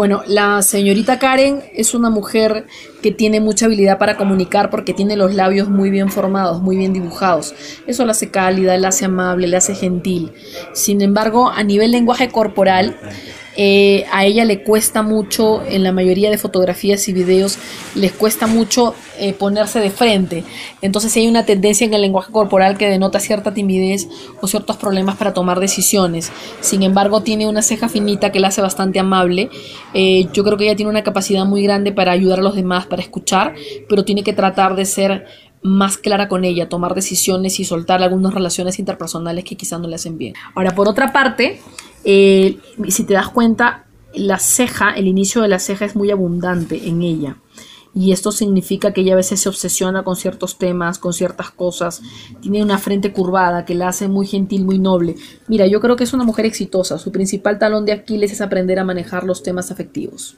Bueno, la señorita Karen es una mujer que tiene mucha habilidad para comunicar porque tiene los labios muy bien formados, muy bien dibujados. Eso la hace cálida, la hace amable, la hace gentil. Sin embargo, a nivel lenguaje corporal, eh, a ella le cuesta mucho, en la mayoría de fotografías y videos, les cuesta mucho eh, ponerse de frente. Entonces hay una tendencia en el lenguaje corporal que denota cierta timidez o ciertos problemas para tomar decisiones. Sin embargo, tiene una ceja finita que la hace bastante amable. Eh, yo creo que ella tiene una capacidad muy grande para ayudar a los demás, para escuchar, pero tiene que tratar de ser más clara con ella, tomar decisiones y soltar algunas relaciones interpersonales que quizás no le hacen bien. Ahora, por otra parte, eh, si te das cuenta, la ceja, el inicio de la ceja es muy abundante en ella. Y esto significa que ella a veces se obsesiona con ciertos temas, con ciertas cosas. Tiene una frente curvada que la hace muy gentil, muy noble. Mira, yo creo que es una mujer exitosa. Su principal talón de Aquiles es aprender a manejar los temas afectivos.